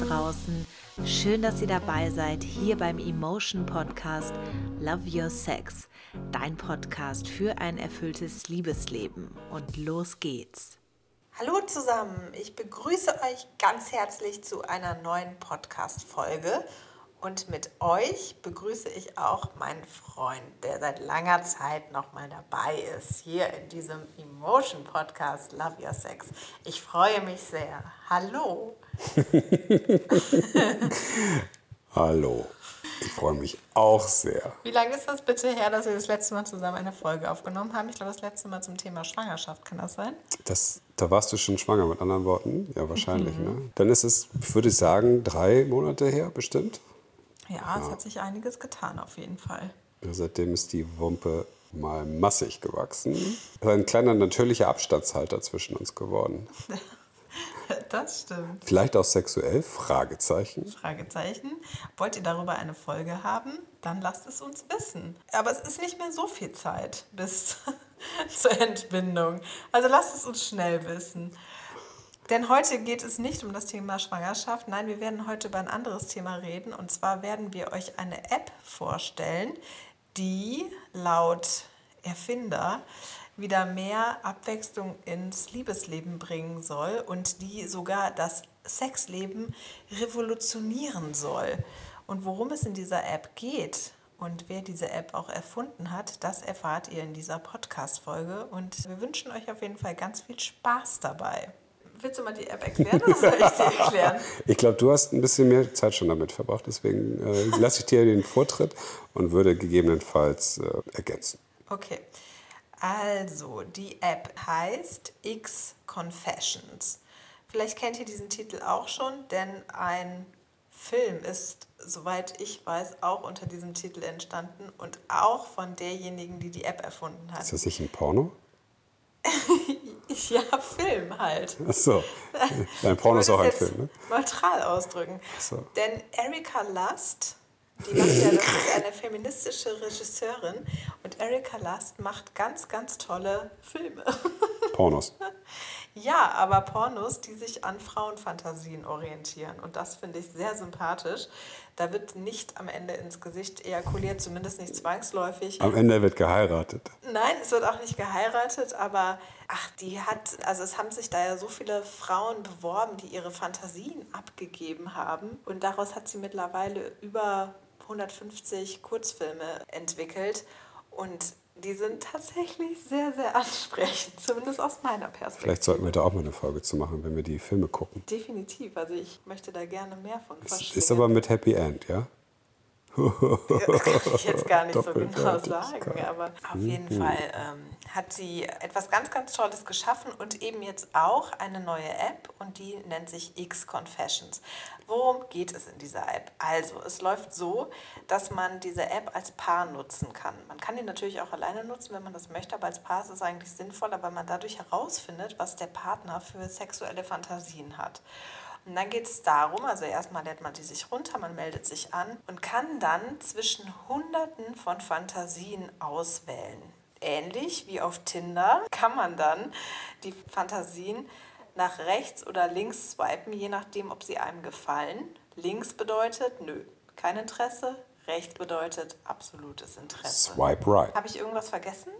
draußen. Schön, dass ihr dabei seid hier beim Emotion Podcast Love Your Sex. Dein Podcast für ein erfülltes Liebesleben. Und los geht's. Hallo zusammen, ich begrüße euch ganz herzlich zu einer neuen Podcast-Folge. Und mit euch begrüße ich auch meinen Freund, der seit langer Zeit nochmal dabei ist, hier in diesem Emotion Podcast Love Your Sex. Ich freue mich sehr. Hallo. Hallo. Ich freue mich auch sehr. Wie lange ist das bitte her, dass wir das letzte Mal zusammen eine Folge aufgenommen haben? Ich glaube, das letzte Mal zum Thema Schwangerschaft, kann das sein? Das, da warst du schon schwanger, mit anderen Worten. Ja, wahrscheinlich. Mhm. Ne? Dann ist es, würde ich sagen, drei Monate her bestimmt. Ja, es hat sich einiges getan auf jeden Fall. Ja, seitdem ist die Wumpe mal massig gewachsen. Ein kleiner natürlicher Abstandshalter zwischen uns geworden. Das stimmt. Vielleicht auch sexuell? Fragezeichen. Fragezeichen. Wollt ihr darüber eine Folge haben? Dann lasst es uns wissen. Aber es ist nicht mehr so viel Zeit bis zur Entbindung. Also lasst es uns schnell wissen. Denn heute geht es nicht um das Thema Schwangerschaft. Nein, wir werden heute über ein anderes Thema reden. Und zwar werden wir euch eine App vorstellen, die laut Erfinder wieder mehr Abwechslung ins Liebesleben bringen soll und die sogar das Sexleben revolutionieren soll. Und worum es in dieser App geht und wer diese App auch erfunden hat, das erfahrt ihr in dieser Podcast-Folge. Und wir wünschen euch auf jeden Fall ganz viel Spaß dabei. Willst du mal die App erklären oder soll ich sie erklären? ich glaube, du hast ein bisschen mehr Zeit schon damit verbracht, deswegen äh, lasse ich dir den Vortritt und würde gegebenenfalls äh, ergänzen. Okay. Also, die App heißt X Confessions. Vielleicht kennt ihr diesen Titel auch schon, denn ein Film ist, soweit ich weiß, auch unter diesem Titel entstanden und auch von derjenigen, die die App erfunden hat. Ist das nicht ein Porno? ja, Film halt. Ach so. Dein Porno ist auch ein Film, ne? Neutral ausdrücken. So. Denn Erika Lust, die macht ja, das ist eine feministische Regisseurin und Erika Lust macht ganz, ganz tolle Filme. Pornos. Ja, aber Pornos, die sich an Frauenfantasien orientieren. Und das finde ich sehr sympathisch. Da wird nicht am Ende ins Gesicht ejakuliert, zumindest nicht zwangsläufig. Am Ende wird geheiratet. Nein, es wird auch nicht geheiratet, aber ach, die hat, also es haben sich da ja so viele Frauen beworben, die ihre Fantasien abgegeben haben. Und daraus hat sie mittlerweile über 150 Kurzfilme entwickelt. Und die sind tatsächlich sehr, sehr ansprechend, zumindest aus meiner Perspektive. Vielleicht sollten wir da auch mal eine Folge zu machen, wenn wir die Filme gucken. Definitiv, also ich möchte da gerne mehr von verstehen. Ist aber mit Happy End, ja? Kann ich jetzt gar nicht so genau sagen, aber auf jeden mhm. Fall ähm, hat sie etwas ganz, ganz Tolles geschaffen und eben jetzt auch eine neue App und die nennt sich X Confessions. Worum geht es in dieser App? Also, es läuft so, dass man diese App als Paar nutzen kann. Man kann die natürlich auch alleine nutzen, wenn man das möchte, aber als Paar ist es eigentlich sinnvoller, weil man dadurch herausfindet, was der Partner für sexuelle Fantasien hat. Und dann geht es darum, also erstmal lädt man die sich runter, man meldet sich an und kann dann zwischen Hunderten von Fantasien auswählen. Ähnlich wie auf Tinder kann man dann die Fantasien nach rechts oder links swipen, je nachdem, ob sie einem gefallen. Links bedeutet, nö, kein Interesse. Rechts bedeutet absolutes Interesse. Swipe right. Habe ich irgendwas vergessen?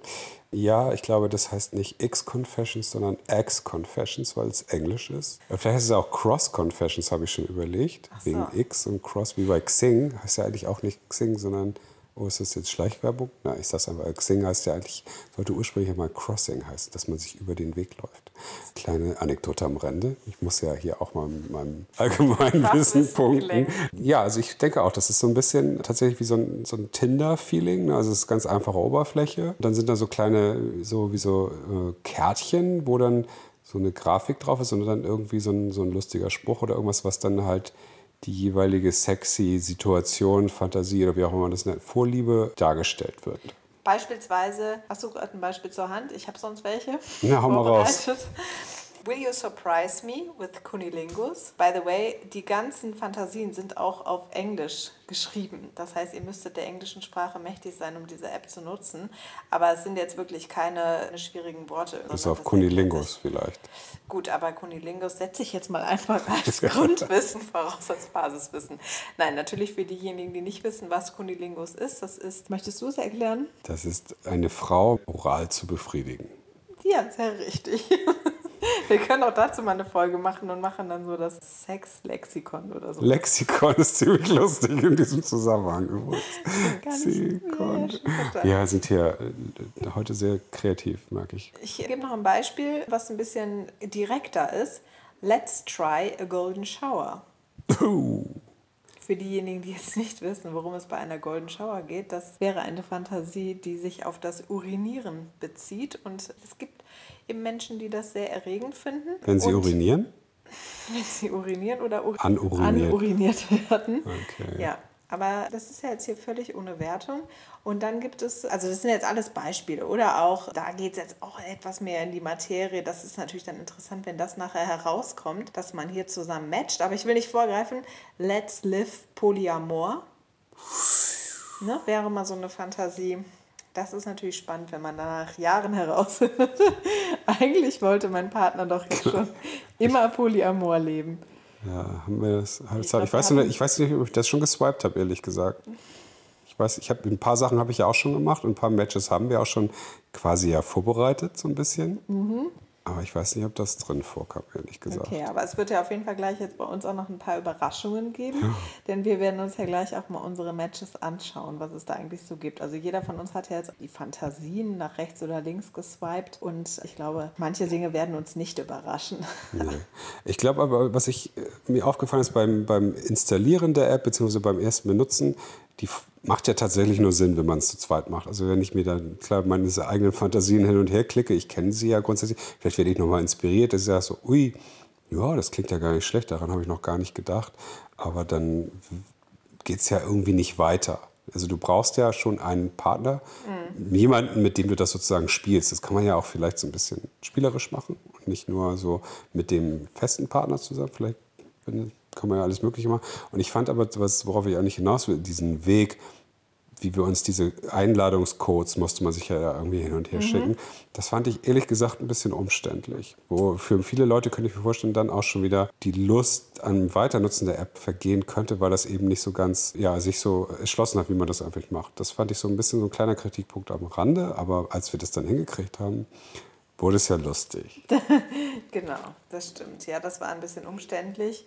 Ja, ich glaube, das heißt nicht X-Confessions, sondern X-Confessions, weil es Englisch ist. Vielleicht heißt es auch Cross-Confessions, habe ich schon überlegt. So. Wegen X und Cross, wie bei Xing. Heißt ja eigentlich auch nicht Xing, sondern Oh, ist das jetzt Schleichwerbung? Na, ich sag's einfach. Xing heißt ja eigentlich, sollte ursprünglich mal Crossing heißen, dass man sich über den Weg läuft. Kleine Anekdote am Rande. Ich muss ja hier auch mal mit meinem allgemeinen Wissen punkten. Ja, also ich denke auch, das ist so ein bisschen tatsächlich wie so ein, so ein Tinder-Feeling. Ne? Also es ist ganz einfache Oberfläche. Dann sind da so kleine, so wie so äh, Kärtchen, wo dann so eine Grafik drauf ist und dann irgendwie so ein, so ein lustiger Spruch oder irgendwas, was dann halt die jeweilige sexy Situation, Fantasie oder wie auch immer man das nennt, Vorliebe dargestellt wird. Beispielsweise, hast du gerade ein Beispiel zur Hand? Ich habe sonst welche. Na, hau mal raus. Will You Surprise Me with Cunilingus? By the way, die ganzen Fantasien sind auch auf Englisch geschrieben. Das heißt, ihr müsstet der englischen Sprache mächtig sein, um diese App zu nutzen. Aber es sind jetzt wirklich keine schwierigen Worte. Bis auf Cunilingus vielleicht. Gut, aber Cunilingus setze ich jetzt mal einfach als Grundwissen voraus, als Basiswissen. Nein, natürlich für diejenigen, die nicht wissen, was Cunilingus ist. Das ist, möchtest du es erklären? Das ist eine Frau oral zu befriedigen. Ja, sehr richtig. Wir können auch dazu mal eine Folge machen und machen dann so das Sex-Lexikon oder so. Lexikon ist ziemlich lustig in diesem Zusammenhang übrigens. Lexikon. Ja, sind hier äh, heute sehr kreativ, mag ich. Ich gebe noch ein Beispiel, was ein bisschen direkter ist. Let's try a golden shower. Oh. Für diejenigen, die jetzt nicht wissen, worum es bei einer Golden Shower geht, das wäre eine Fantasie, die sich auf das Urinieren bezieht. Und es gibt eben Menschen, die das sehr erregend finden. Wenn sie urinieren? Wenn sie urinieren oder ur anuriniert. anuriniert werden. Okay. Ja, aber das ist ja jetzt hier völlig ohne Wertung. Und dann gibt es, also das sind jetzt alles Beispiele. Oder auch, da geht es jetzt auch etwas mehr in die Materie. Das ist natürlich dann interessant, wenn das nachher herauskommt, dass man hier zusammen matcht. Aber ich will nicht vorgreifen. Let's live Polyamor. Ne, wäre mal so eine Fantasie. Das ist natürlich spannend, wenn man nach Jahren herausfindet. Eigentlich wollte mein Partner doch jetzt schon immer Polyamor leben. Ja, haben wir das. Ich, ich, weiß nicht, ich weiß nicht, ob ich das schon geswiped habe, ehrlich gesagt. Ich weiß, ich habe ein paar Sachen habe ich ja auch schon gemacht und ein paar Matches haben wir auch schon quasi ja vorbereitet, so ein bisschen. Mhm. Aber ich weiß nicht, ob das drin vorkam, ehrlich gesagt. Okay, aber es wird ja auf jeden Fall gleich jetzt bei uns auch noch ein paar Überraschungen geben. Ja. Denn wir werden uns ja gleich auch mal unsere Matches anschauen, was es da eigentlich so gibt. Also jeder von uns hat ja jetzt die Fantasien nach rechts oder links geswiped. Und ich glaube, manche Dinge werden uns nicht überraschen. Nee. Ich glaube aber, was ich, äh, mir aufgefallen ist beim, beim Installieren der App, beziehungsweise beim ersten Benutzen, die macht ja tatsächlich nur Sinn, wenn man es zu zweit macht. Also wenn ich mir dann klar meine eigenen Fantasien hin und her klicke, ich kenne sie ja grundsätzlich, vielleicht werde ich nochmal inspiriert, dass ich sage so, ui, ja, das klingt ja gar nicht schlecht, daran habe ich noch gar nicht gedacht. Aber dann geht es ja irgendwie nicht weiter. Also du brauchst ja schon einen Partner, mhm. jemanden, mit dem du das sozusagen spielst. Das kann man ja auch vielleicht so ein bisschen spielerisch machen und nicht nur so mit dem festen Partner zusammen. Vielleicht kann man ja alles Mögliche machen. Und ich fand aber, was, worauf ich eigentlich hinaus will, diesen Weg, wie wir uns diese Einladungscodes musste man sich ja irgendwie hin und her mhm. schicken. Das fand ich ehrlich gesagt ein bisschen umständlich. Wo für viele Leute könnte ich mir vorstellen, dann auch schon wieder die Lust am Weiternutzen der App vergehen könnte, weil das eben nicht so ganz, ja, sich so erschlossen hat, wie man das einfach macht. Das fand ich so ein bisschen so ein kleiner Kritikpunkt am Rande, aber als wir das dann hingekriegt haben, wurde es ja lustig. genau, das stimmt. Ja, das war ein bisschen umständlich.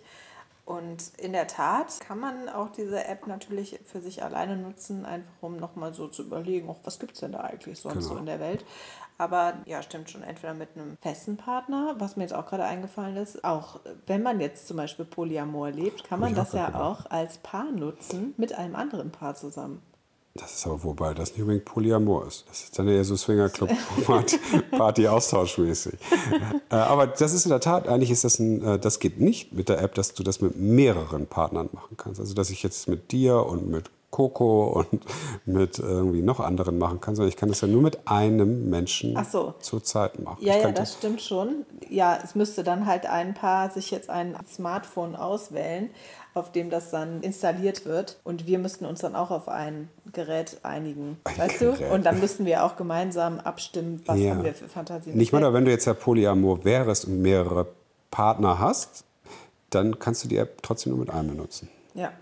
Und in der Tat kann man auch diese App natürlich für sich alleine nutzen, einfach um nochmal so zu überlegen, auch was gibt es denn da eigentlich sonst genau. so in der Welt. Aber ja, stimmt schon, entweder mit einem festen Partner, was mir jetzt auch gerade eingefallen ist, auch wenn man jetzt zum Beispiel Polyamor lebt, kann man das ja gedacht. auch als Paar nutzen mit einem anderen Paar zusammen. Das ist aber wobei das nicht unbedingt Polyamor ist. Das ist dann eher so Swingerclub Party austauschmäßig. äh, aber das ist in der Tat, eigentlich ist das ein, äh, das geht nicht mit der App, dass du das mit mehreren Partnern machen kannst. Also dass ich jetzt mit dir und mit Coco und mit irgendwie noch anderen machen kann, sondern ich kann das ja nur mit einem Menschen so. zur Zeit machen. Ja, ja, das stimmt schon. Ja, es müsste dann halt ein Paar sich jetzt ein Smartphone auswählen, auf dem das dann installiert wird. Und wir müssten uns dann auch auf ein Gerät einigen. Ein weißt Gerät. du? Und dann müssten wir auch gemeinsam abstimmen, was ja. haben wir für Fantasien. Nicht mal, wenn du jetzt ja Polyamor wärst und mehrere Partner hast, dann kannst du die App trotzdem nur mit einem benutzen. Ja.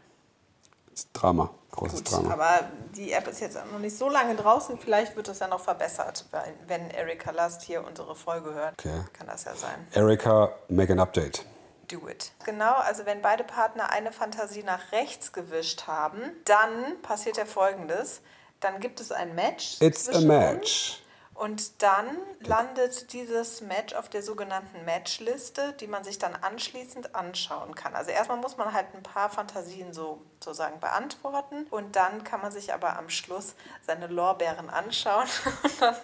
Das ist Drama. Großes Gut, Drama. Aber die App ist jetzt noch nicht so lange draußen. Vielleicht wird das ja noch verbessert, wenn Erika Last hier unsere Folge hört. Okay. Kann das ja sein. Erika, make an update do it. Genau, also wenn beide Partner eine Fantasie nach rechts gewischt haben, dann passiert ja folgendes. Dann gibt es ein Match. It's a match. Und dann landet dieses Match auf der sogenannten Matchliste, die man sich dann anschließend anschauen kann. Also erstmal muss man halt ein paar Fantasien so sozusagen beantworten und dann kann man sich aber am Schluss seine Lorbeeren anschauen und dann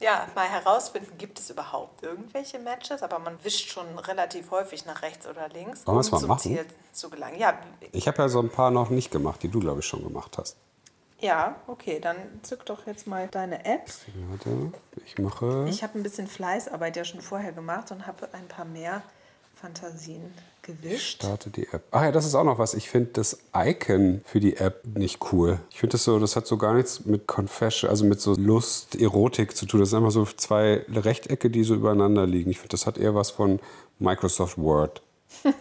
ja, mal herausfinden, gibt es überhaupt irgendwelche Matches, aber man wischt schon relativ häufig nach rechts oder links, Wollen um zum machen? Ziel zu gelangen. Ja. Ich habe ja so ein paar noch nicht gemacht, die du, glaube ich, schon gemacht hast. Ja, okay, dann zück doch jetzt mal deine App. Warte, ich mache. Ich habe ein bisschen Fleißarbeit ja schon vorher gemacht und habe ein paar mehr Fantasien gewischt. Starte die App. Ach ja, das ist auch noch was. Ich finde das Icon für die App nicht cool. Ich finde das so, das hat so gar nichts mit Confession, also mit so Lust, Erotik zu tun. Das sind einfach so zwei Rechtecke, die so übereinander liegen. Ich finde, das hat eher was von Microsoft Word.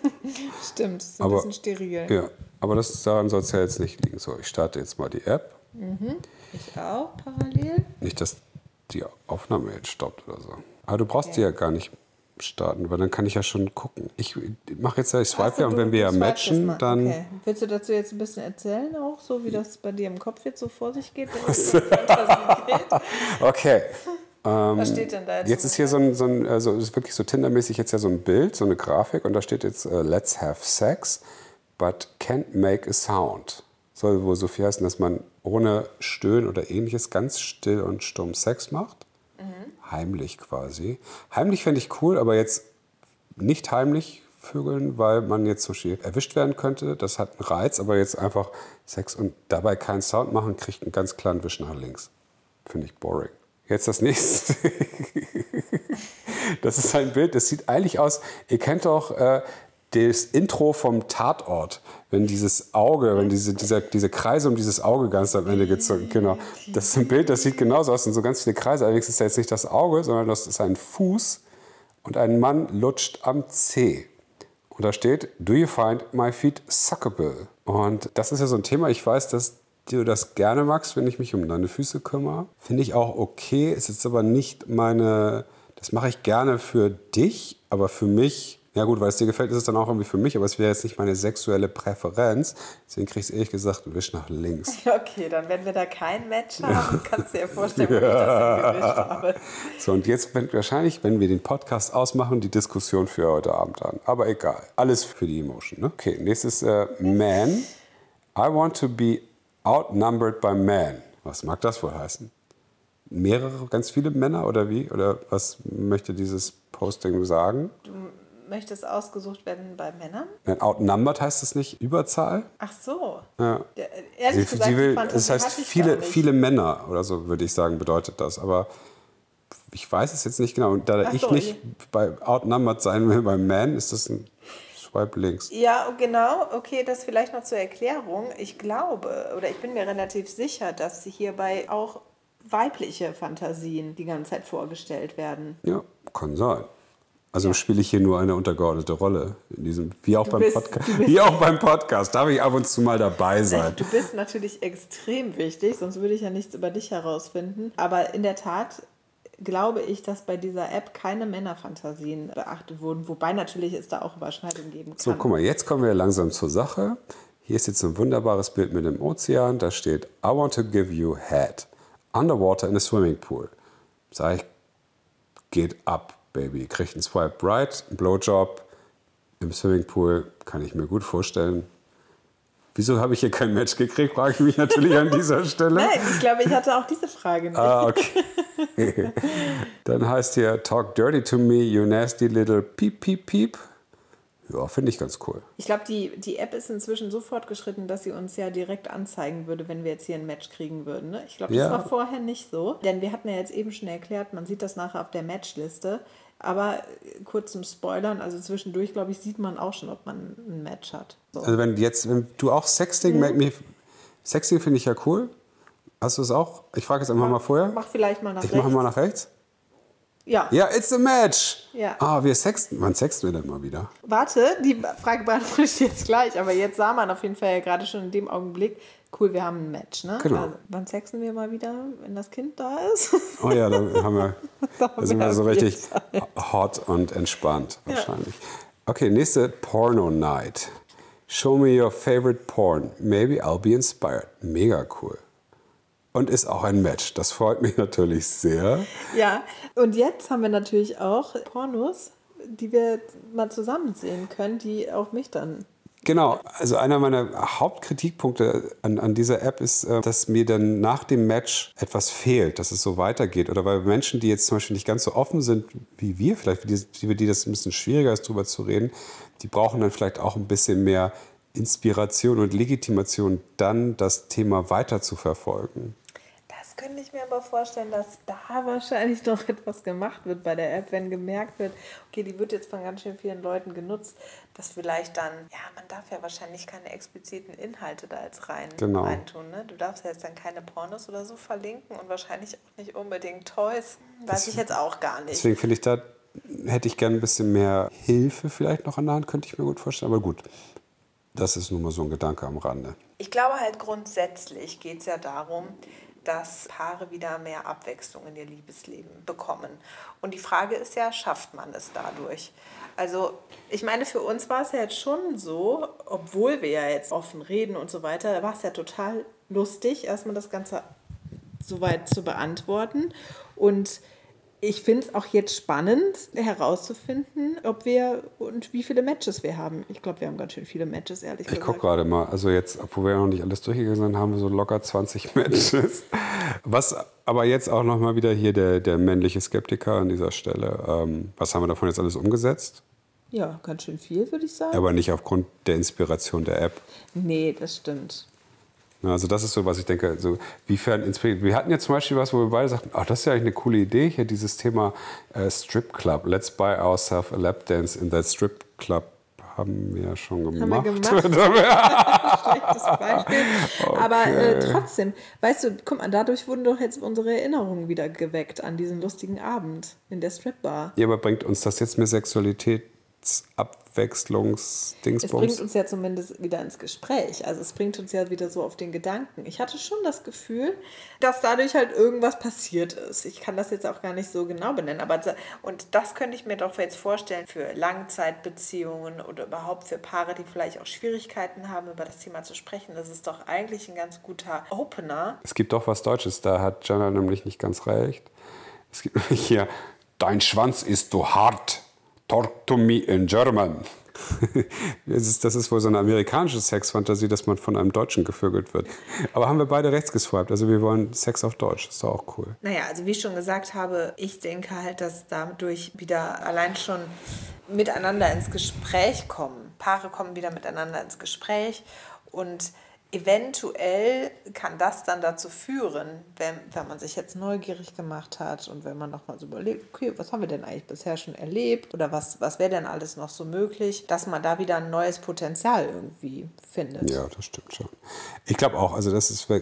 Stimmt, das ist ein Aber- bisschen steril. Ja, aber das, daran soll es ja jetzt nicht liegen. So, ich starte jetzt mal die App. Ich auch parallel. Nicht, dass die Aufnahme jetzt stoppt oder so. Aber du brauchst die ja gar nicht starten, weil dann kann ich ja schon gucken. Ich mache jetzt ja, ich swipe ja und wenn wir ja matchen, dann. Okay. Willst du dazu jetzt ein bisschen erzählen auch, so wie das bei dir im Kopf jetzt so vor sich geht? Okay. Was steht denn da jetzt? Jetzt ist hier so ein, so ein also ist wirklich so Tindermäßig jetzt ja so ein Bild, so eine Grafik und da steht jetzt äh, Let's have sex, but can't make a sound. Soll wohl so viel heißen, dass man ohne Stöhnen oder ähnliches ganz still und stumm Sex macht. Heimlich quasi. Heimlich fände ich cool, aber jetzt nicht heimlich vögeln, weil man jetzt zum Beispiel erwischt werden könnte. Das hat einen Reiz, aber jetzt einfach Sex und dabei keinen Sound machen, kriegt einen ganz kleinen Wisch nach links. Finde ich boring. Jetzt das nächste. das ist ein Bild, das sieht eigentlich aus, ihr kennt doch äh, das Intro vom Tatort, wenn dieses Auge, wenn diese, dieser, diese Kreise um dieses Auge ganz am Ende gezogen, genau. Das ist ein Bild, das sieht genauso aus, sind so ganz viele Kreise, allerdings ist da jetzt nicht das Auge, sondern das ist ein Fuß und ein Mann lutscht am Zeh. Und da steht, do you find my feet suckable? Und das ist ja so ein Thema, ich weiß, dass du das gerne magst, wenn ich mich um deine Füße kümmere. Finde ich auch okay, ist jetzt aber nicht meine, das mache ich gerne für dich, aber für mich, ja gut, weil es dir gefällt, ist es dann auch irgendwie für mich, aber es wäre jetzt nicht meine sexuelle Präferenz. Deswegen kriegst du ehrlich gesagt einen Wisch nach links. Okay, dann wenn wir da kein Match haben, kannst du dir vorstellen, wo ich das habe. So, und jetzt fängt wahrscheinlich, wenn wir den Podcast ausmachen, die Diskussion für heute Abend an. Aber egal, alles für die Emotion. Ne? Okay, nächstes äh, Man. I want to be outnumbered by men. Was mag das wohl heißen? Mehrere, ganz viele Männer oder wie? Oder was möchte dieses Posting sagen? Möchtest ausgesucht werden bei Männern? Nein, outnumbered heißt es nicht Überzahl? Ach so. Ja. Ja, ehrlich Sie, gesagt, sie will, das heißt viele, viele Männer oder so, würde ich sagen, bedeutet das. Aber ich weiß es jetzt nicht genau. Und da Ach ich so, nicht bei outnumbered sein will beim Man, ist das ein Swipe links. Ja, genau. Okay, das vielleicht noch zur Erklärung. Ich glaube oder ich bin mir relativ sicher, dass hierbei auch weibliche Fantasien die ganze Zeit vorgestellt werden. Ja, kann sein. Also spiele ich hier nur eine untergeordnete Rolle in diesem, wie auch, beim, du bist- wie auch beim Podcast. Darf ich ab und zu mal dabei sein. Du bist natürlich extrem wichtig, sonst würde ich ja nichts über dich herausfinden. Aber in der Tat glaube ich, dass bei dieser App keine Männerfantasien beachtet wurden, wobei natürlich es da auch Überschneidungen geben kann. So, guck mal, jetzt kommen wir langsam zur Sache. Hier ist jetzt ein wunderbares Bild mit dem Ozean. Da steht, I want to give you head. Underwater in a swimming pool. Sag ich, geht ab, Baby. Kriegt einen Swipe right, einen Blowjob im Swimmingpool. Kann ich mir gut vorstellen. Wieso habe ich hier kein Match gekriegt, frage ich mich natürlich an dieser Stelle. Nein, ich glaube, ich hatte auch diese Frage nicht. Ah, okay. Dann heißt hier, talk dirty to me, you nasty little peep, peep, peep. Ja, finde ich ganz cool. Ich glaube, die, die App ist inzwischen so fortgeschritten, dass sie uns ja direkt anzeigen würde, wenn wir jetzt hier ein Match kriegen würden. Ne? Ich glaube, das Ja. war vorher nicht so. Denn wir hatten ja jetzt eben schon erklärt, man sieht das nachher auf der Matchliste. Aber äh, kurz zum Spoilern, also zwischendurch, glaube ich, sieht man auch schon, ob man ein Match hat. So. Also wenn jetzt, wenn du auch Sexting, me, Sexting finde ich ja cool. Hast du es auch? Ich frage jetzt einfach mal vorher. Mach vielleicht mal nach Ich rechts. mache mal nach rechts. Ja. Ja, it's a match. Ja. Ah, wir sexten. Wann sexten wir denn mal wieder? Warte, die Frage beantworte ich jetzt gleich. Aber jetzt sah man auf jeden Fall ja gerade schon in dem Augenblick, cool, wir haben ein Match. Ne? Genau. Also, wann sexen wir mal wieder, wenn das Kind da ist? Oh ja, da haben wir, da sind wir so richtig Zeit. hot und entspannt wahrscheinlich. Okay, nächste Porno Night. Show me your favorite porn. Maybe I'll be inspired. Mega cool. Und ist auch ein Match. Das freut mich natürlich sehr. Ja, und jetzt haben wir natürlich auch Pornos, die wir mal zusammen sehen können, die auch mich dann. Genau, also einer meiner Hauptkritikpunkte an, an dieser App ist, äh, dass mir dann nach dem Match etwas fehlt, dass es so weitergeht. Oder weil Menschen, die jetzt zum Beispiel nicht ganz so offen sind wie wir, vielleicht für die, für die das ein bisschen schwieriger ist, darüber zu reden, die brauchen dann vielleicht auch ein bisschen mehr Inspiration und Legitimation, dann das Thema weiter zu verfolgen? Das könnte ich mir aber vorstellen, dass da wahrscheinlich noch etwas gemacht wird bei der App, wenn gemerkt wird, okay, die wird jetzt von ganz schön vielen Leuten genutzt, dass vielleicht dann, ja, man darf ja wahrscheinlich keine expliziten Inhalte da jetzt rein genau. reintun. Ne? Du darfst ja jetzt dann keine Pornos oder so verlinken und wahrscheinlich auch nicht unbedingt Toys. Weiß das, ich jetzt auch gar nicht. Deswegen finde ich da hätte ich gerne ein bisschen mehr Hilfe vielleicht noch an der Hand, könnte ich mir gut vorstellen. Aber gut, das ist nun mal so ein Gedanke am Rande. Ich glaube halt grundsätzlich geht es ja darum, dass Paare wieder mehr Abwechslung in ihr Liebesleben bekommen. Und die Frage ist ja, schafft man es dadurch? Also ich meine, für uns war es ja jetzt schon so, obwohl wir ja jetzt offen reden und so weiter, war es ja total lustig, erstmal das Ganze so weit zu beantworten. Und ich finde es auch jetzt spannend herauszufinden, ob wir und wie viele Matches wir haben. Ich glaube, wir haben ganz schön viele Matches, ehrlich ich gesagt. Ich gucke gerade mal. Also jetzt, obwohl wir noch nicht alles durchgegangen sind, haben wir so locker 20 Matches. Was aber jetzt auch nochmal wieder hier der, der männliche Skeptiker an dieser Stelle. Ähm, was haben wir davon jetzt alles umgesetzt? Ja, ganz schön viel, würde ich sagen. Aber nicht aufgrund der Inspiration der App. Nee, das stimmt. Also das ist so, was ich denke, so wiefern inspiriert. Wir hatten jetzt zum Beispiel was, wo wir beide sagten, ach, das ist ja eigentlich eine coole Idee, hier dieses Thema äh, Strip Club. Let's buy ourselves a lap dance in that Strip Club. Haben wir ja schon gemacht. Haben wir gemacht. Schlechtes Beispiel. Okay. Aber äh, trotzdem, weißt du, guck mal, dadurch wurden doch jetzt unsere Erinnerungen wieder geweckt an diesen lustigen Abend in der Strip Bar. Ja, aber bringt uns das jetzt mehr Sexualität Abwechslungsdingsbums. Es bringt uns ja zumindest wieder ins Gespräch. Also es bringt uns ja wieder so auf den Gedanken. Ich hatte schon das Gefühl, dass dadurch halt irgendwas passiert ist. Ich kann das jetzt auch gar nicht so genau benennen. Aber und das könnte ich mir doch jetzt vorstellen für Langzeitbeziehungen oder überhaupt für Paare, die vielleicht auch Schwierigkeiten haben, über das Thema zu sprechen. Das ist doch eigentlich ein ganz guter Opener. Es gibt doch was Deutsches, da hat Jana nämlich nicht ganz recht. Es gibt hier, dein Schwanz ist so hart. Talk to me in German. das, ist, das ist wohl so eine amerikanische Sexfantasie, dass man von einem Deutschen gevögelt wird. Aber haben wir beide rechts geswiped. Also wir wollen Sex auf Deutsch. Das ist doch auch cool. Naja, also wie ich schon gesagt habe, ich denke halt, dass dadurch wieder allein schon miteinander ins Gespräch kommen. Paare kommen wieder miteinander ins Gespräch und eventuell kann das dann dazu führen, wenn, wenn man sich jetzt neugierig gemacht hat und wenn man nochmal so überlegt, okay, was haben wir denn eigentlich bisher schon erlebt oder was, was wäre denn alles noch so möglich, dass man da wieder ein neues Potenzial irgendwie findet. Ja, das stimmt schon. Ich glaube auch, also das ist, wir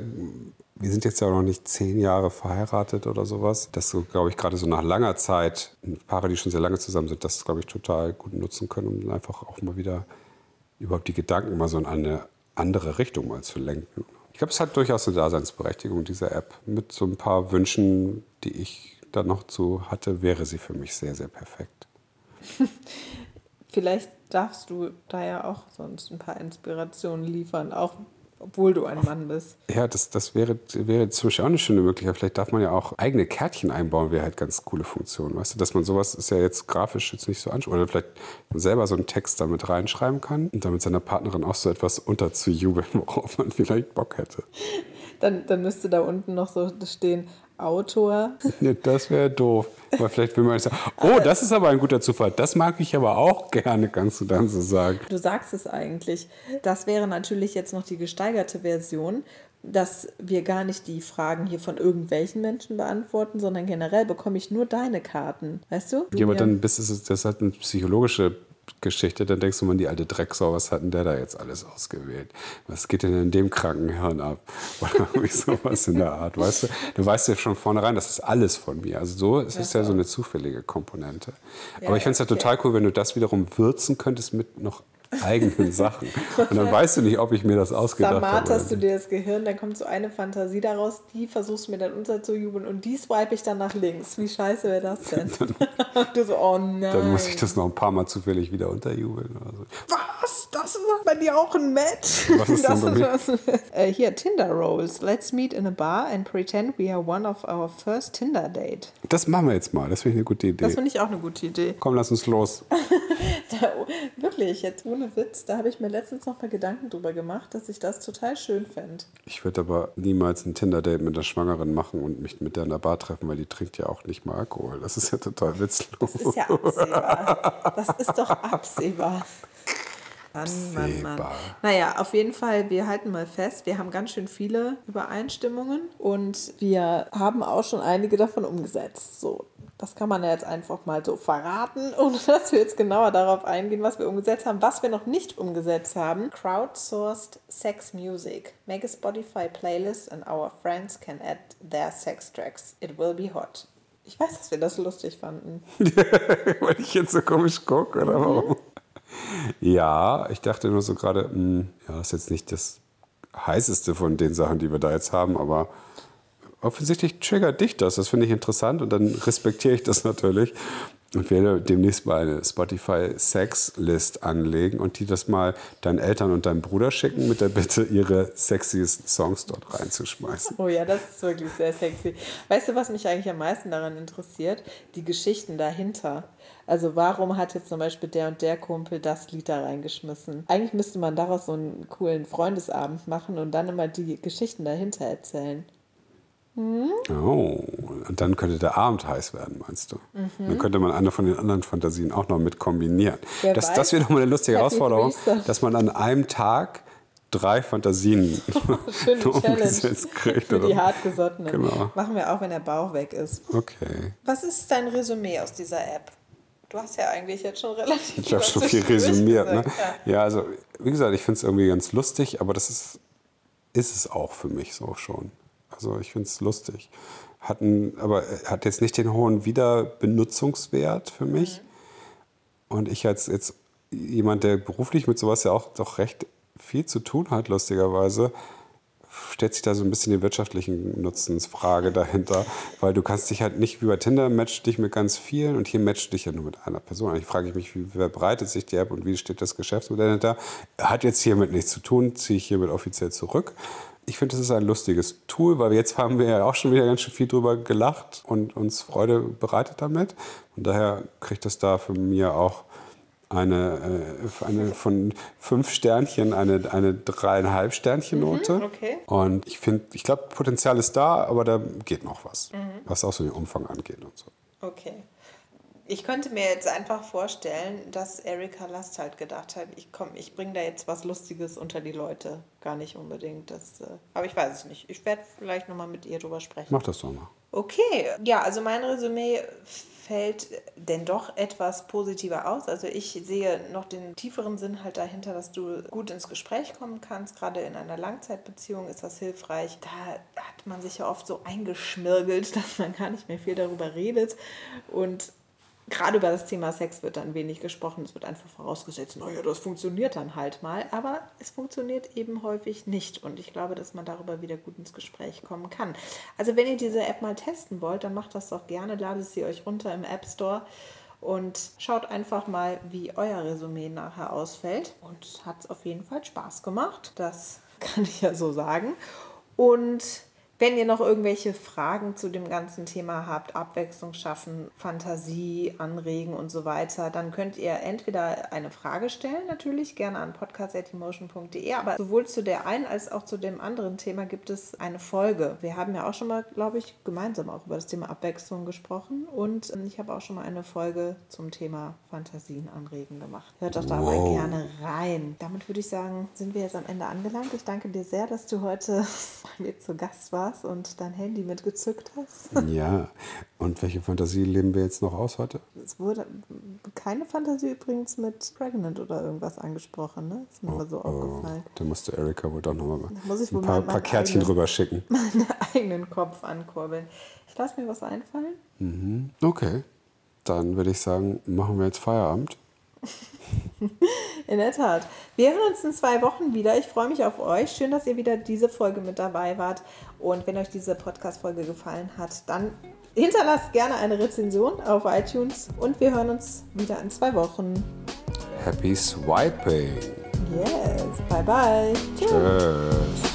sind jetzt ja noch nicht zehn Jahre verheiratet oder sowas, dass so, glaube ich, gerade so nach langer Zeit, Paare, die schon sehr lange zusammen sind, das, glaube ich, total gut nutzen können, um einfach auch mal wieder überhaupt die Gedanken mal so in eine andere Richtung mal zu lenken. Ich glaube, es hat durchaus eine Daseinsberechtigung, diese App. Mit so ein paar Wünschen, die ich da noch zu hatte, wäre sie für mich sehr, sehr perfekt. Vielleicht darfst du da ja auch sonst ein paar Inspirationen liefern, auch obwohl du ein Mann bist. Ja, das, das wäre, wäre zum Beispiel auch eine schöne Möglichkeit. Vielleicht darf man ja auch eigene Kärtchen einbauen, wäre halt ganz coole Funktion. Weißt du, dass man sowas ist ja jetzt grafisch jetzt nicht so anschaut. Oder vielleicht selber so einen Text damit reinschreiben kann und damit seiner Partnerin auch so etwas unterzujubeln, worauf man vielleicht Bock hätte. Dann, dann müsste da unten noch so stehen, Autor. Nee, das wäre doof. Weil vielleicht will man sagen, oh, das ist aber ein guter Zufall. Das mag ich aber auch gerne, kannst du dann so sagen. Du sagst es eigentlich. Das wäre natürlich jetzt noch die gesteigerte Version, dass wir gar nicht die Fragen hier von irgendwelchen Menschen beantworten, sondern generell bekomme ich nur deine Karten. Weißt du? du ja, aber dann bist es, das hat eine psychologische Geschichte, dann denkst du mal, die alte Drecksau, was hat denn der da jetzt alles ausgewählt? Was geht denn in dem Krankenhirn ab? Oder irgendwie sowas in der Art, weißt du? Du weißt ja schon vornherein, das ist alles von mir. Also so, es ist ja so eine zufällige Komponente. Ja, Aber ich finde es ja okay. total cool, wenn du das wiederum würzen könntest mit noch eigenen Sachen. Und dann weißt du nicht, ob ich mir das ausgedacht habe. Samat hast du dir das Gehirn, dann kommt so eine Fantasie daraus, die versuchst du mir dann unterzujubeln und die swipe ich dann nach links. Wie scheiße wäre das denn? du so, oh nein. Dann muss ich das noch ein paar Mal zufällig wieder unterjubeln. Oder so. Was? Das war bei dir auch ein Match? Was ist das denn bei mir? äh, hier, Tinder Rolls. Let's meet in a bar and pretend we are one of our first Tinder date. Das machen wir jetzt mal. Das finde ich eine gute Idee. Das finde ich auch eine gute Idee. Komm, lass uns los. da, wirklich, jetzt ohne ohne Witz, da habe ich mir letztens noch mal Gedanken drüber gemacht, dass ich das total schön fände. Ich würde aber niemals ein Tinder-Date mit der Schwangeren machen und mich mit der in der Bar treffen, weil die trinkt ja auch nicht mal Alkohol. Das ist ja total witzlos. Das ist ja absehbar. Das ist doch absehbar. Mann, Mann, Mann. Naja, auf jeden Fall, wir halten mal fest, wir haben ganz schön viele Übereinstimmungen und wir haben auch schon einige davon umgesetzt. So, das kann man ja jetzt einfach mal so verraten, ohne dass wir jetzt genauer darauf eingehen, was wir umgesetzt haben. Was wir noch nicht umgesetzt haben, crowdsourced sex music. Make a Spotify playlist and our friends can add their sex tracks. It will be hot. Ich weiß, dass wir das lustig fanden. Weil ich jetzt so komisch gucke, oder warum? Ja, ich dachte nur so gerade, hm, ja, das ist jetzt nicht das heißeste von den Sachen, die wir da jetzt haben, aber offensichtlich triggert dich das. Das finde ich interessant und dann respektiere ich das natürlich und werde demnächst mal eine Spotify Sex List anlegen und die das mal deinen Eltern und deinem Bruder schicken mit der Bitte, ihre sexiesten Songs dort reinzuschmeißen. Oh ja, das ist wirklich sehr sexy. Weißt du, was mich eigentlich am meisten daran interessiert? Die Geschichten dahinter. Also warum hat jetzt zum Beispiel der und der Kumpel das Lied da reingeschmissen? Eigentlich müsste man daraus so einen coolen Freundesabend machen und dann immer die Geschichten dahinter erzählen. Hm? Oh, und dann könnte der Abend heiß werden, meinst du? Mhm. Dann könnte man eine von den anderen Fantasien auch noch mit kombinieren. Wer das, das wäre doch mal eine lustige Happy Herausforderung, Priester. dass man an einem Tag drei Fantasien umgesetzt kriegt. Für die hartgesottenen. Genau. Machen wir auch, wenn der Bauch weg ist. Okay. Was ist dein Resümee aus dieser App? Du hast ja eigentlich jetzt schon relativ Ich habe schon viel resümiert. Ne? Ja. ja. also wie gesagt, ich finde es irgendwie ganz lustig, aber das ist, ist es auch für mich so schon. Also ich finde es lustig. Hat ein, aber hat jetzt nicht den hohen Wiederbenutzungswert für mich. Mhm. Und ich als jetzt jemand, der beruflich mit sowas ja auch doch recht viel zu tun hat, lustigerweise, stellt sich da so ein bisschen die wirtschaftlichen Nutzensfrage dahinter, weil du kannst dich halt nicht wie bei Tinder match dich mit ganz vielen und hier match dich ja nur mit einer Person. Ich frage mich, wie verbreitet sich die App und wie steht das Geschäftsmodell dahinter? Hat jetzt hiermit nichts zu tun, ziehe ich hiermit offiziell zurück. Ich finde, das ist ein lustiges Tool, weil jetzt haben wir ja auch schon wieder ganz schön viel drüber gelacht und uns Freude bereitet damit. Und daher kriegt das da für mich auch eine, äh, eine von fünf Sternchen eine, eine dreieinhalb Sternchen Note. Mhm, okay. Und ich finde, ich glaube, Potenzial ist da, aber da geht noch was, mhm. was auch so den Umfang angeht und so. Okay. Ich könnte mir jetzt einfach vorstellen, dass Erika Last halt gedacht hat, ich komm, ich bringe da jetzt was Lustiges unter die Leute. Gar nicht unbedingt. Das, äh, aber ich weiß es nicht. Ich werde vielleicht nochmal mit ihr drüber sprechen. Mach das doch mal. Okay, ja, also mein Resümee fällt denn doch etwas positiver aus. Also ich sehe noch den tieferen Sinn halt dahinter, dass du gut ins Gespräch kommen kannst. Gerade in einer Langzeitbeziehung ist das hilfreich. Da hat man sich ja oft so eingeschmirgelt, dass man gar nicht mehr viel darüber redet. Und gerade über das Thema Sex wird dann wenig gesprochen. Es wird einfach vorausgesetzt, naja, das funktioniert dann halt mal. Aber es funktioniert eben häufig nicht. Und ich glaube, dass man darüber wieder gut ins Gespräch kommen kann. Also wenn ihr diese App mal testen wollt, dann macht das doch gerne. Ladet sie euch runter im App Store und schaut einfach mal, wie euer Resümee nachher ausfällt. Und hat es auf jeden Fall Spaß gemacht. Das kann ich ja so sagen. Und wenn ihr noch irgendwelche Fragen zu dem ganzen Thema habt, Abwechslung schaffen, Fantasie anregen und so weiter, dann könnt ihr entweder eine Frage stellen, natürlich gerne an podcast.emotion.de, aber sowohl zu der einen als auch zu dem anderen Thema gibt es eine Folge. Wir haben ja auch schon mal, glaube ich, gemeinsam auch über das Thema Abwechslung gesprochen und ich habe auch schon mal eine Folge zum Thema Fantasien anregen gemacht. Hört doch da wow. mal gerne rein. Damit würde ich sagen, sind wir jetzt am Ende angelangt. Ich danke dir sehr, dass du heute bei mir zu Gast warst warst und dein Handy mitgezückt hast. Ja, und welche Fantasie leben wir jetzt noch aus heute? Es wurde keine Fantasie übrigens mit Pregnant oder irgendwas angesprochen, ne? Ist mir oh, so oh, aufgefallen. Da musste Erika wohl doch nochmal ein paar, paar Kärtchen drüber schicken. Meinen eigenen Kopf ankurbeln. Ich lasse mir was einfallen. Mhm. Okay, dann würde ich sagen, machen wir jetzt Feierabend. In der Tat. Wir hören uns in zwei Wochen wieder. Ich freue mich auf euch. Schön, dass ihr wieder diese Folge mit dabei wart. Und wenn euch diese Podcast-Folge gefallen hat, dann hinterlasst gerne eine Rezension auf iTunes. Und wir hören uns wieder in zwei Wochen. Happy Swiping. Yes. Bye bye. Tschüss. Tschüss.